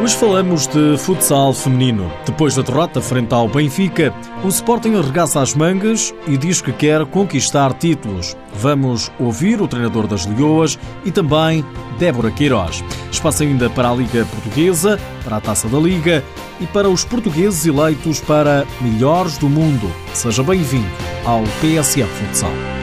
Hoje falamos de futsal feminino. Depois da derrota frente ao Benfica, o Sporting arregaça as mangas e diz que quer conquistar títulos. Vamos ouvir o treinador das Leoas e também Débora Queiroz. Espaço ainda para a Liga Portuguesa, para a Taça da Liga e para os portugueses eleitos para melhores do mundo. Seja bem-vindo ao PSF Futsal.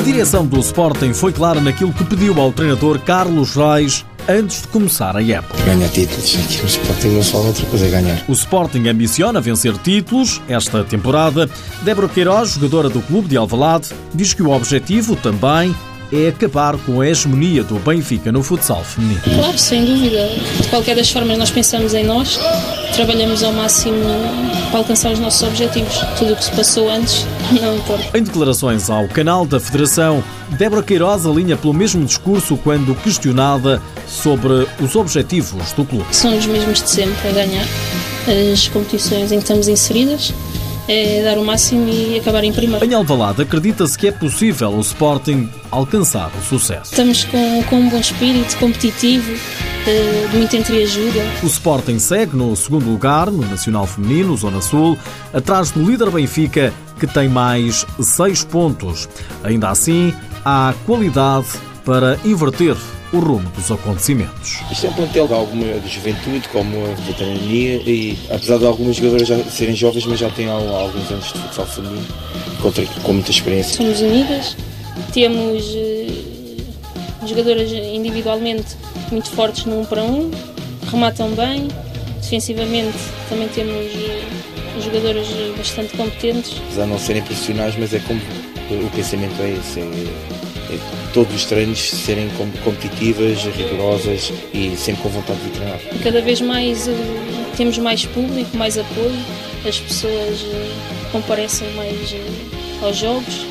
A direção do Sporting foi clara naquilo que pediu ao treinador Carlos Reis antes de começar a época. Ganhar títulos, no Sporting não só outra coisa é ganhar. O Sporting ambiciona vencer títulos esta temporada. Débora Queiroz, jogadora do clube de Alvalade, diz que o objetivo também é acabar com a hegemonia do Benfica no futsal feminino. Claro, sem dúvida. De qualquer das formas, nós pensamos em nós, trabalhamos ao máximo para alcançar os nossos objetivos. Tudo o que se passou antes não importa. Em declarações ao canal da Federação, Débora Queiroz alinha pelo mesmo discurso quando questionada sobre os objetivos do clube. São os mesmos de sempre, a ganhar as competições em que estamos inseridas é dar o máximo e acabar em primeiro. Em Alvalade, acredita-se que é possível o Sporting alcançar o sucesso. Estamos com, com um bom espírito competitivo, eh, de muita entreajuda. O Sporting segue no segundo lugar no Nacional Feminino, Zona Sul, atrás do líder Benfica, que tem mais seis pontos. Ainda assim, há qualidade para inverter o rumo dos acontecimentos. Isto é um plantel de alguma de juventude, como a veterania, e apesar de algumas jogadoras já serem jovens, mas já têm alguns anos de futsal feminino, com, com muita experiência. Somos unidas, temos uh, jogadoras individualmente muito fortes no 1 um para 1, um, rematam bem, defensivamente também temos uh, jogadoras bastante competentes. Apesar de não serem profissionais, mas é como o pensamento é esse. É, todos os treinos serem competitivas, rigorosas e sempre com vontade de treinar. Cada vez mais uh, temos mais público, mais apoio, as pessoas uh, comparecem mais aos jogos.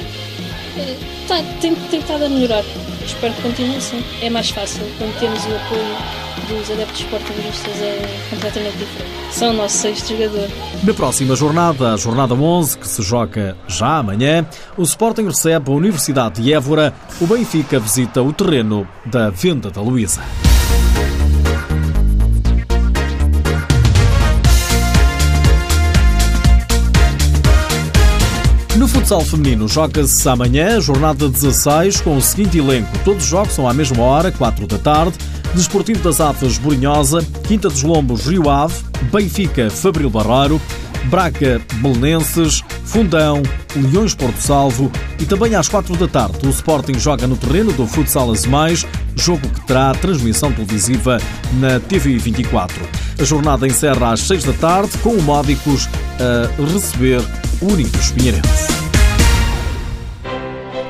Tá, tem, tem estado a melhorar. Espero que continue assim. É mais fácil quando temos o apoio dos adeptos esportivistas é completamente diferente. São o nosso sexto jogador. Na próxima jornada, a jornada 11, que se joga já amanhã, o Sporting recebe a Universidade de Évora, o Benfica visita o terreno da Venda da Luísa. Futsal feminino joga-se amanhã, jornada 16, com o seguinte elenco. Todos os jogos são à mesma hora, 4 da tarde. Desportivo das Aves, Borinhosa, Quinta dos Lombos, Rio Ave, Benfica, Fabril Barreiro, Braga, Belenenses, Fundão, Leões Porto Salvo e também às quatro da tarde o Sporting joga no terreno do Futsal Mais, jogo que terá transmissão televisiva na TV 24. A jornada encerra às seis da tarde com o Módicos a receber o Unidos Pinheirense.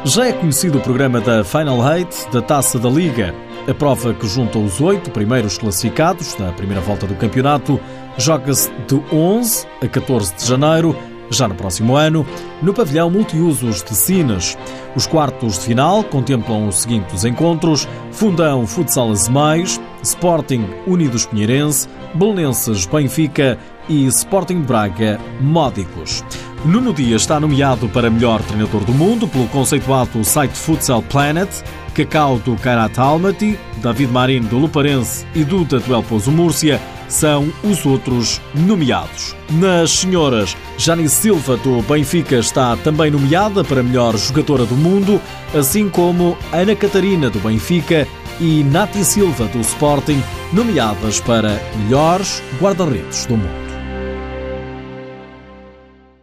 Já é conhecido o programa da Final Eight da Taça da Liga. A prova que junta os oito primeiros classificados na primeira volta do campeonato joga-se de 11 a 14 de janeiro, já no próximo ano, no pavilhão multiusos de Sinas. Os quartos de final contemplam os seguintes encontros: Fundão Futsal Mais, Sporting Unidos Pinheirense, Belenenses Benfica e Sporting Braga Módicos. Nuno Dias está nomeado para melhor treinador do mundo pelo conceituado site Futsal Planet. Cacau do Kairat Almaty, David Marinho do Luparense e Duda do El Pozo Múrcia são os outros nomeados. Nas senhoras, Janice Silva do Benfica está também nomeada para melhor jogadora do mundo, assim como Ana Catarina do Benfica e Nati Silva do Sporting, nomeadas para melhores guarda-redes do mundo.